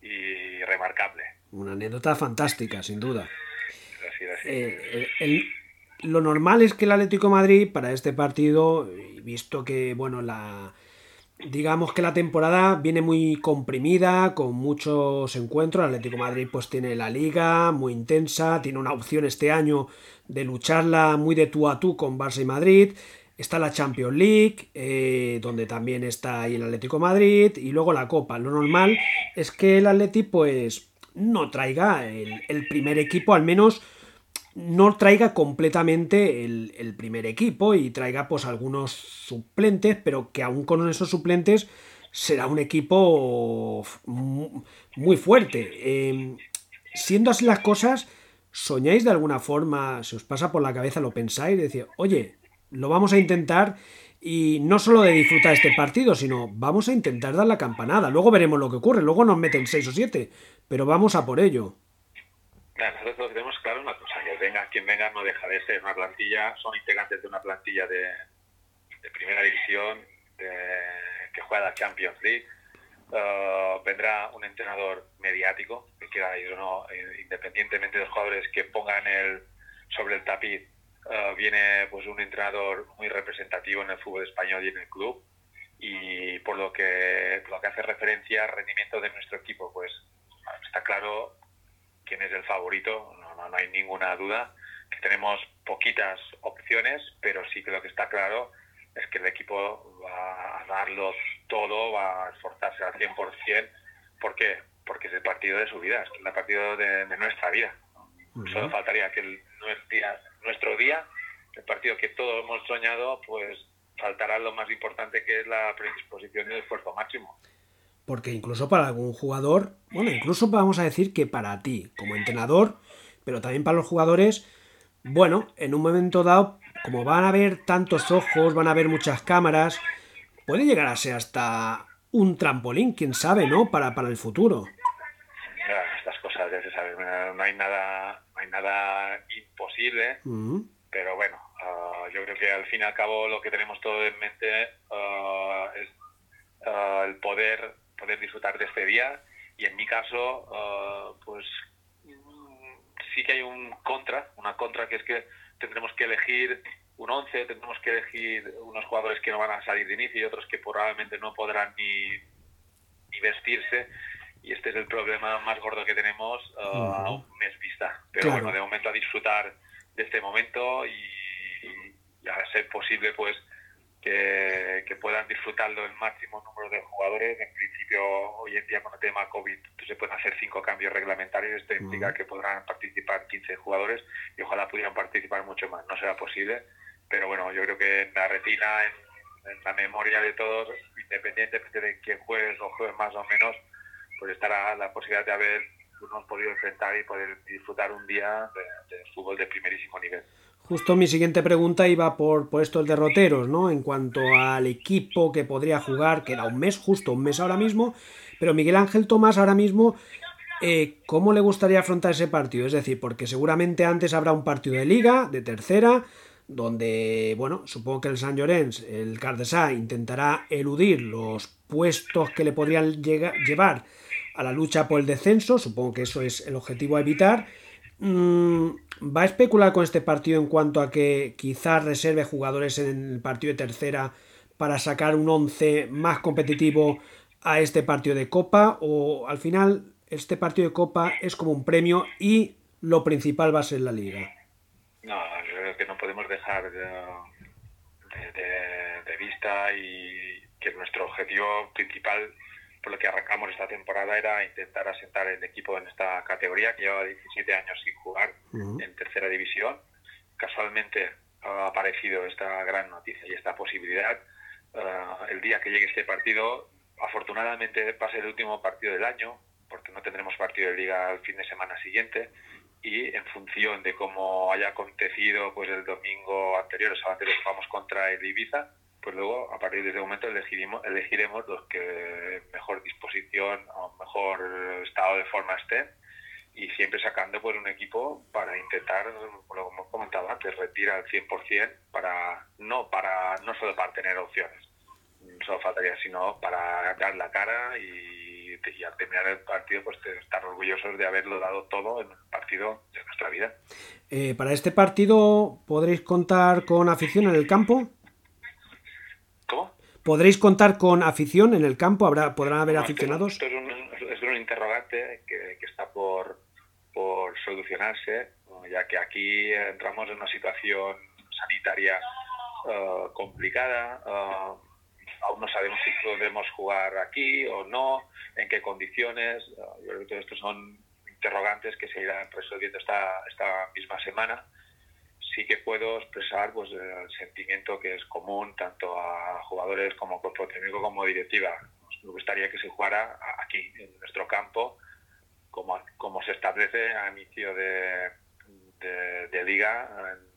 y remarcable. Una anécdota fantástica, sin duda. Así, así. Eh, el, lo normal es que el Atlético de Madrid para este partido, visto que bueno la digamos que la temporada viene muy comprimida, con muchos encuentros. El Atlético Madrid pues tiene la liga muy intensa, tiene una opción este año de lucharla muy de tú a tú con Barça y Madrid. Está la Champions League, eh, donde también está ahí el Atlético Madrid, y luego la Copa. Lo normal es que el Atlético pues no traiga el primer equipo, al menos no traiga completamente el, el, primer equipo y traiga pues algunos suplentes, pero que aún con esos suplentes será un equipo muy fuerte. Eh, siendo así las cosas, ¿soñáis de alguna forma, se os pasa por la cabeza, lo pensáis, de decir, oye, lo vamos a intentar y no solo de disfrutar este partido, sino vamos a intentar dar la campanada. Luego veremos lo que ocurre, luego nos meten 6 o 7, pero vamos a por ello. Nosotros lo tenemos claro una cosa, que venga quien venga no deja de ser una plantilla, son integrantes de una plantilla de, primera división que juega la Champions League. Uh, vendrá un entrenador mediático, que quiera ir o no, eh, independientemente de los jugadores que pongan el, sobre el tapiz, uh, viene pues un entrenador muy representativo en el fútbol español y en el club. Y por lo que, lo que hace referencia al rendimiento de nuestro equipo, pues está claro quién es el favorito, no, no, no, hay ninguna duda, que tenemos poquitas opciones, pero sí que lo que está claro es que el equipo va a darlo todo, va a esforzarse al 100%. ¿Por qué? Porque es el partido de su vida, es el partido de, de nuestra vida. Uh -huh. Solo faltaría que el, nuestro día, el partido que todos hemos soñado, pues faltará lo más importante que es la predisposición y el esfuerzo máximo. Porque incluso para algún jugador, bueno, incluso vamos a decir que para ti, como entrenador, pero también para los jugadores, bueno, en un momento dado como van a haber tantos ojos, van a haber muchas cámaras, puede llegar a ser hasta un trampolín, quién sabe, ¿no? Para, para el futuro. estas cosas ya se saben, no hay nada, no hay nada imposible, pero bueno, ah, yo creo que al fin y al cabo lo que tenemos todo en mente ah, es ah, el poder, poder disfrutar de este día y en mi caso, pues sí que hay un una contra que es que tendremos que elegir un 11, tendremos que elegir unos jugadores que no van a salir de inicio y otros que probablemente no podrán ni, ni vestirse. Y este es el problema más gordo que tenemos uh, a un mes vista. Pero bueno, de momento a disfrutar de este momento y, y a ser posible, pues que, puedan disfrutarlo el máximo número de jugadores. En principio, hoy en día con el tema COVID se pueden hacer cinco cambios reglamentarios. Esto implica que podrán participar 15 jugadores y ojalá pudieran participar mucho más. No será posible, pero bueno, yo creo que en la retina, en, la memoria de todos, independientemente de quién juegues o juegues más o menos, pues estará la posibilidad de haber hemos podido enfrentar y poder disfrutar un día de fútbol de primerísimo nivel. Justo mi siguiente pregunta iba por, por, estos derroteros, ¿no? En cuanto al equipo que podría jugar, que era un mes, justo un mes ahora mismo, pero Miguel Ángel Tomás ahora mismo, eh, ¿cómo le gustaría afrontar ese partido? Es decir, porque seguramente antes habrá un partido de liga, de tercera, donde, bueno, supongo que el San Llorenç, el Cardesá, intentará eludir los puestos que le podrían llevar a la lucha por el descenso, supongo que eso es el objetivo a evitar, Mm, ¿Va a especular con este partido en cuanto a que quizás reserve jugadores en el partido de tercera para sacar un 11 más competitivo a este partido de Copa? ¿O al final este partido de Copa es como un premio y lo principal va a ser la liga? No, yo creo que no podemos dejar de, de vista y que nuestro objetivo principal por lo que arrancamos esta temporada era intentar asentar el equipo en esta categoría que lleva 17 años sin jugar en tercera división. Casualmente ha aparecido esta gran noticia y esta posibilidad. Uh, el día que llegue este partido, afortunadamente va el último partido del año, porque no tendremos partido de liga el fin de semana siguiente y en función de cómo haya acontecido pues el domingo anterior, el sábado anterior jugamos contra el Ibiza, pues luego a partir de ese momento elegiremos, elegiremos los que mejor disposición o mejor estado de forma estén y siempre sacando pues un equipo para intentar, como hemos comentado antes, retirar al 100% para no para no solo para tener opciones, solo faltaría, sino para dar la cara y, al terminar el partido pues estar orgullosos de haberlo dado todo en el partido de nuestra vida. Eh, para este partido podréis contar con afición en el campo. ¿Podréis contar con afición en el campo? ¿Habrá, ¿Podrán haber aficionados? Esto es un, interrogante que, está por, por solucionarse, ya que aquí entramos en una situación sanitaria eh, complicada. Eh, aún no sabemos si podemos jugar aquí o no, en qué condiciones. Yo creo que todo son interrogantes que se irán resolviendo esta, esta misma semana sí que puedo expresar pues el sentimiento que es común tanto a jugadores como cuerpo técnico como directiva. Nos gustaría que se jugara aquí, en nuestro campo, como, como se establece a inicio de, de, liga en,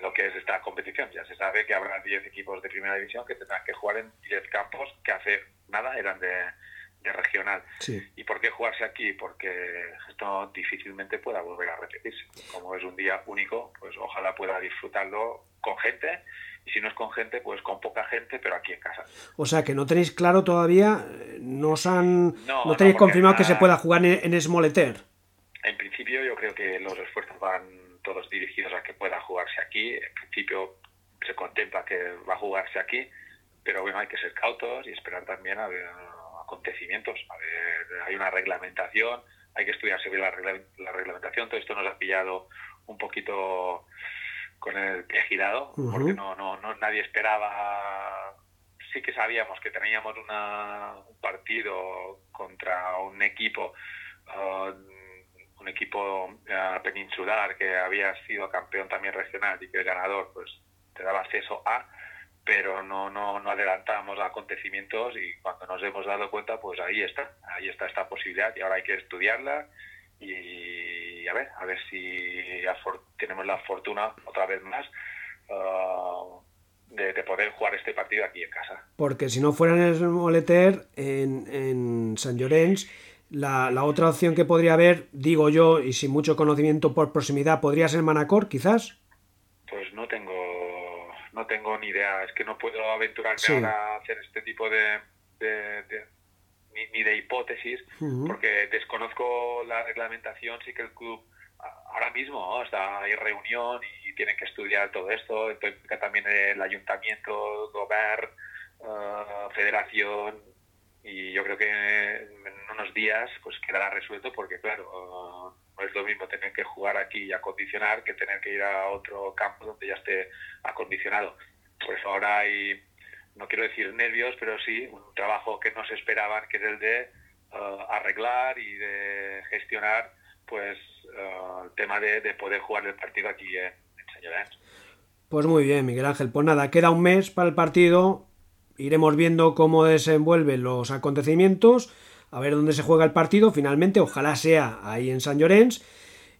lo que es esta competición. Ya se sabe que habrá 10 equipos de primera división que tendrán que jugar en 10 campos que hace nada eran de, regional. ¿Y por qué jugarse aquí? Porque esto difícilmente pueda volver a repetirse. Como es un día único, pues ojalá pueda disfrutarlo con gente y si no es con gente, pues con poca gente, pero aquí en casa. O sea que no tenéis claro todavía, no os han, no, tenéis confirmado que se pueda jugar en, en Smoleter. En principio yo creo que los esfuerzos van todos dirigidos a que pueda jugarse aquí. En principio se contempla que va a jugarse aquí, pero bueno, hay que ser cautos y esperar también a ver acontecimientos. hay una reglamentación, hay que estudiarse bien la, reglamentación. Todo esto nos ha pillado un poquito con el pie girado, porque no, no, no, nadie esperaba. Sí que sabíamos que teníamos una, un partido contra un equipo, uh, un equipo uh, peninsular que había sido campeón también regional y que el ganador pues te daba acceso a pero no, no, no adelantamos acontecimientos y cuando nos hemos dado cuenta, pues ahí está, ahí está esta posibilidad y ahora hay que estudiarla y a ver, a ver si tenemos la fortuna otra vez más uh, de, poder jugar este partido aquí en casa. Porque si no fuera en el Moleter, en, en San Llorenç, la, la, otra opción que podría haber, digo yo, y sin mucho conocimiento por proximidad, podría ser Manacor, quizás. Pues no tengo, no tengo ni idea. Es que no puedo aventurarme ahora a hacer este tipo de, ni, de hipótesis, porque desconozco la reglamentación. Sí que el club ahora mismo está hay reunión y tienen que estudiar todo esto. Entonces, también el ayuntamiento, gobierno, uh, federación y yo creo que en unos días pues quedará resuelto porque claro no es lo mismo tener que jugar aquí y acondicionar que tener que ir a otro campo donde ya esté acondicionado pues ahora hay no quiero decir nervios pero sí un trabajo que no se esperaban que es el de uh, arreglar y de gestionar pues uh, el tema de, poder jugar el partido aquí en, en Pues muy bien, Miguel Ángel. Pues nada, queda un mes para el partido iremos viendo cómo desenvuelven los acontecimientos, a ver dónde se juega el partido, finalmente, ojalá sea ahí en San Llorenç.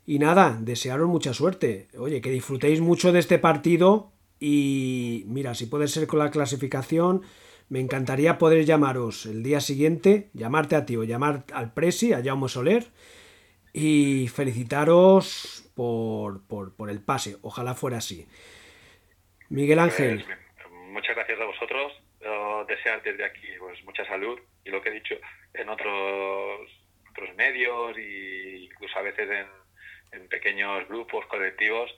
Y nada, desearos mucha suerte. Oye, que disfrutéis mucho de este partido y mira, si puede ser con la clasificación, me encantaría poder llamaros el día siguiente, llamarte a ti o llamar al Presi, a Jaume Soler, y felicitaros por, por, por el pase. Ojalá fuera así. Miguel Ángel. Pues, muchas gracias a vosotros desear desde aquí pues mucha salud. Y lo que he dicho en otros otros medios e incluso a veces en, en pequeños grupos colectivos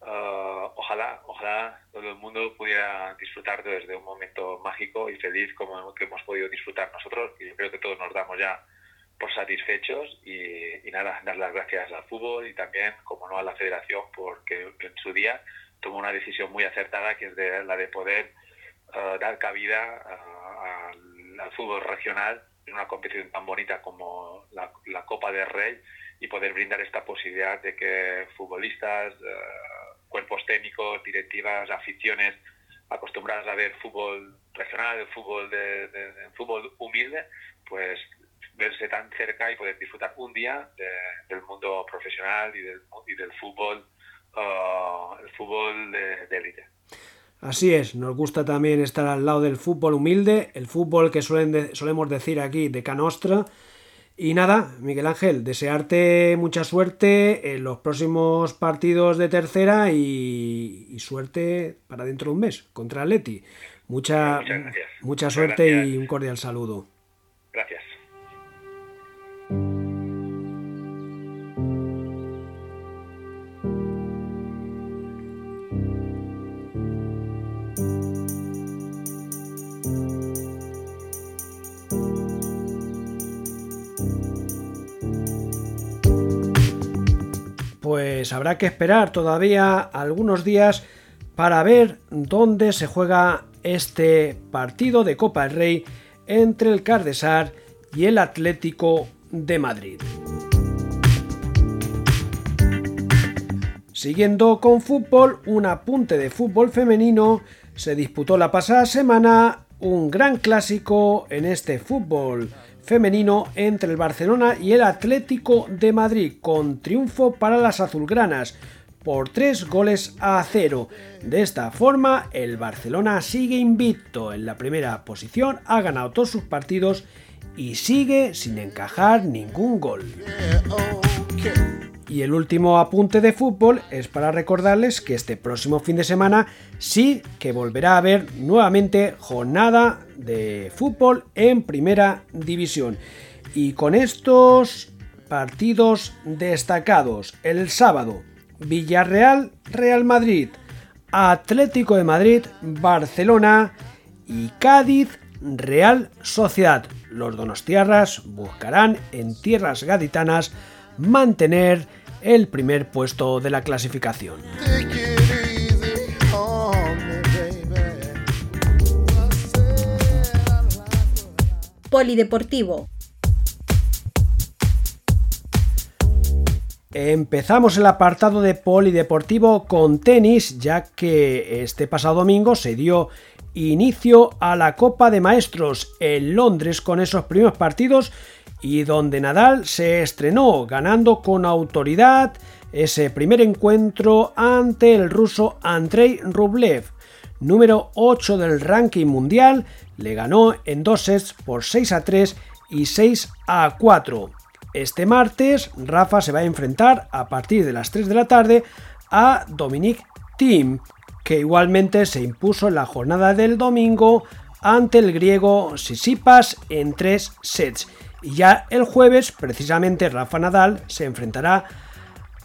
uh, ojalá ojalá todo el mundo pudiera disfrutar desde un momento mágico y feliz como que hemos podido disfrutar nosotros y yo creo que todos nos damos ya por satisfechos. Y, y nada dar las gracias al fútbol y también como no a la federación porque en su día tomó una decisión muy acertada que es de la de poder dar cabida al fútbol regional en una competición tan bonita como la, Copa del Rey y poder brindar esta posibilidad de que futbolistas, eh, cuerpos técnicos, directivas, aficiones acostumbradas a ver fútbol regional, fútbol de, fútbol humilde, pues verse tan cerca y poder disfrutar un día del mundo profesional y del, y del fútbol, uh, el fútbol de élite. Así es, nos gusta también estar al lado del fútbol humilde, el fútbol que suelen solemos decir aquí de canostra. Y nada, Miguel Ángel, desearte mucha suerte en los próximos partidos de tercera y, suerte para dentro de un mes contra Atleti. Mucha, mucha suerte y un cordial saludo. Gracias. Pues habrá que esperar todavía algunos días para ver dónde se juega este partido de Copa del Rey entre el Cardesar y el Atlético de Madrid. Siguiendo con fútbol, un apunte de fútbol femenino, se disputó la pasada semana un gran clásico en este fútbol femenino entre el Barcelona y el Atlético de Madrid, con triunfo para las azulgranas por 3 goles a 0. De esta forma, el Barcelona sigue invicto en la primera posición, ha ganado todos sus partidos y sigue sin encajar ningún gol. Y el último apunte de fútbol es para recordarles que este próximo fin de semana sí que volverá a haber nuevamente jornada de fútbol en primera división. Y con estos partidos destacados, el sábado, Villarreal, Real Madrid, Atlético de Madrid, Barcelona y Cádiz, Real Sociedad. Los donostiarras buscarán en tierras gaditanas mantener el primer puesto de la clasificación. Polideportivo. Empezamos el apartado de polideportivo con tenis, ya que este pasado domingo se dio inicio a la Copa de Maestros en Londres con esos primeros partidos y donde Nadal se estrenó ganando con autoridad ese primer encuentro ante el ruso Andrei Rublev, número 8 del ranking mundial, le ganó en dos sets por 6 a 3 y 6 a 4. Este martes, Rafa se va a enfrentar a partir de las 3 de la tarde a Dominic Thiem, que igualmente se impuso en la jornada del domingo ante el griego Sisipas en 3 sets. Y ya el jueves, precisamente, Rafa Nadal se enfrentará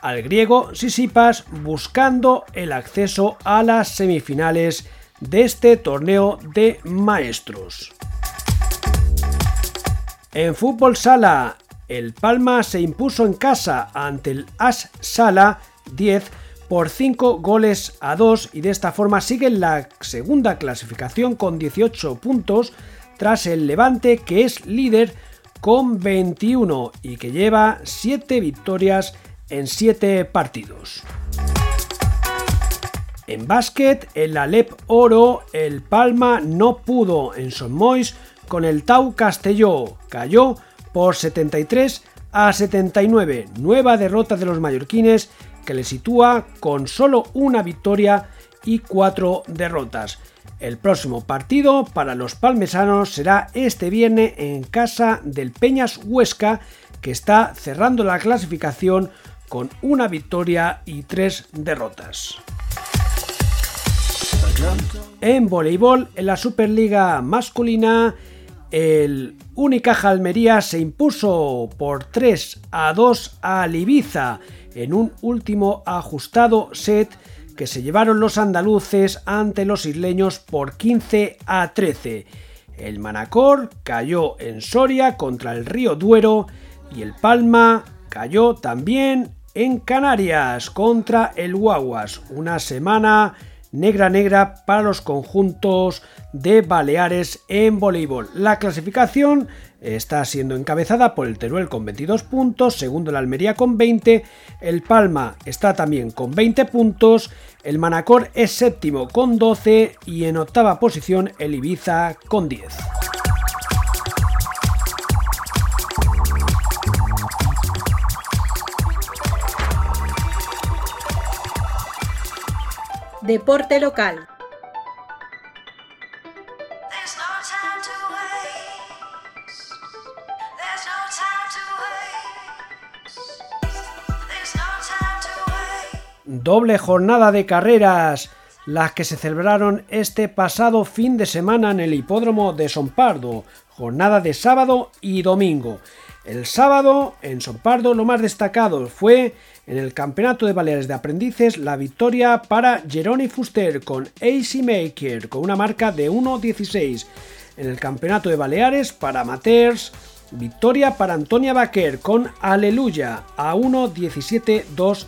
al griego Sisipas buscando el acceso a las semifinales de este torneo de maestros. En fútbol sala, el Palma se impuso en casa ante el As Sala 10 por 5 goles a 2 y de esta forma sigue en la segunda clasificación con 18 puntos tras el Levante que es líder con 21 y que lleva 7 victorias en 7 partidos. En básquet, el Alep Oro, el Palma no pudo en Mois con el Tau Castelló. Cayó por 73 a 79. Nueva derrota de los mallorquines que le sitúa con solo una victoria y cuatro derrotas. El próximo partido para los palmesanos será este viernes en casa del Peñas Huesca, que está cerrando la clasificación con una victoria y tres derrotas. En voleibol, en la Superliga masculina, el Unicaja Almería se impuso por 3 a 2 a Ibiza en un último ajustado set que se llevaron los andaluces ante los isleños por 15 a 13. El Manacor cayó en Soria contra el Río Duero y el Palma cayó también en Canarias contra el Guaguas. Una semana negra negra para los conjuntos de Baleares en voleibol. La clasificación está siendo encabezada por el Teruel con 22 puntos, segundo el Almería con 20, el Palma está también con 20 puntos, el Manacor es séptimo con 12 y en octava posición el Ibiza con 10. Deporte local. Doble jornada de carreras, las que se celebraron este pasado fin de semana en el hipódromo de Sompardo, jornada de sábado y domingo. El sábado en Sompardo lo más destacado fue en el Campeonato de Baleares de Aprendices, la victoria para Jeroni Fuster con AC Maker con una marca de 1.16. En el Campeonato de Baleares para amateurs, victoria para Antonia Baquer con Aleluya a 1.17.2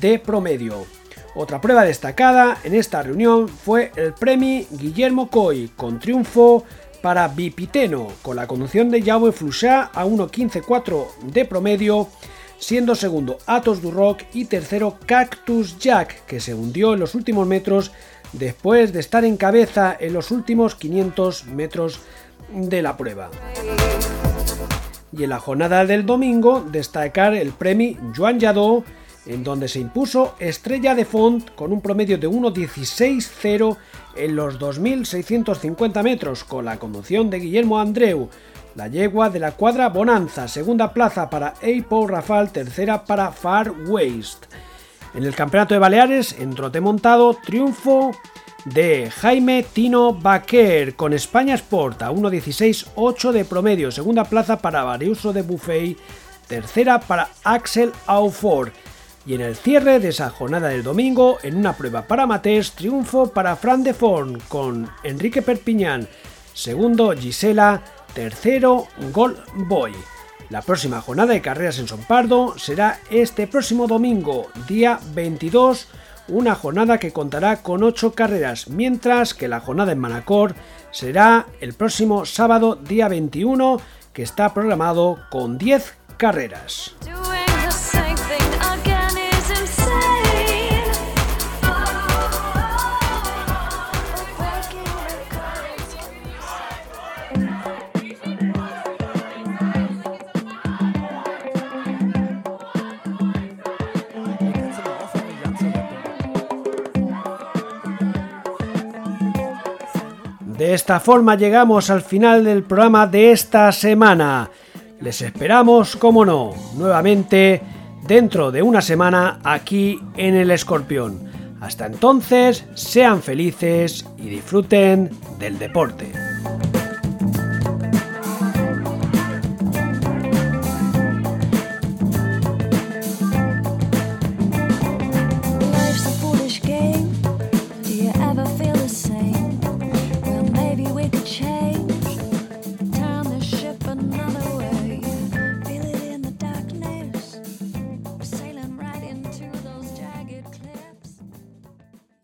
de promedio. Otra prueba destacada en esta reunión fue el premio Guillermo Coy con triunfo para Bipiteno con la conducción de Jaume Fluchá a 1.15.4 de promedio siendo segundo Atos du Rock y tercero Cactus Jack, que se hundió en los últimos metros después de estar en cabeza en los últimos 500 metros de la prueba. Y en la jornada del domingo destacar el premio Joan Yadó, en donde se impuso Estrella de Font con un promedio de 1.16.0 en los 2.650 metros, con la conducción de Guillermo Andreu, la yegua de la cuadra Bonanza, segunda plaza para Eipo Rafal, tercera para Far West. En el Campeonato de Baleares, en trote montado, triunfo de Jaime Tino Baquer con España Sport a 1.16.8 de promedio, segunda plaza para Variuso de Buffet, tercera para Axel Aufor. Y en el cierre de esa jornada del domingo, en una prueba para Matés, triunfo para Fran de Forn con Enrique Perpiñán, segundo Gisela, tercero Gold Boy. La próxima jornada de carreras en Sompardo será este próximo domingo, día 22, una jornada que contará con 8 carreras, mientras que la jornada en Manacor será el próximo sábado, día 21, que está programado con 10 carreras. De esta forma llegamos al final del programa de esta semana. Les esperamos, como no, nuevamente dentro de una semana aquí en el Escorpión. Hasta entonces, sean felices y disfruten del deporte.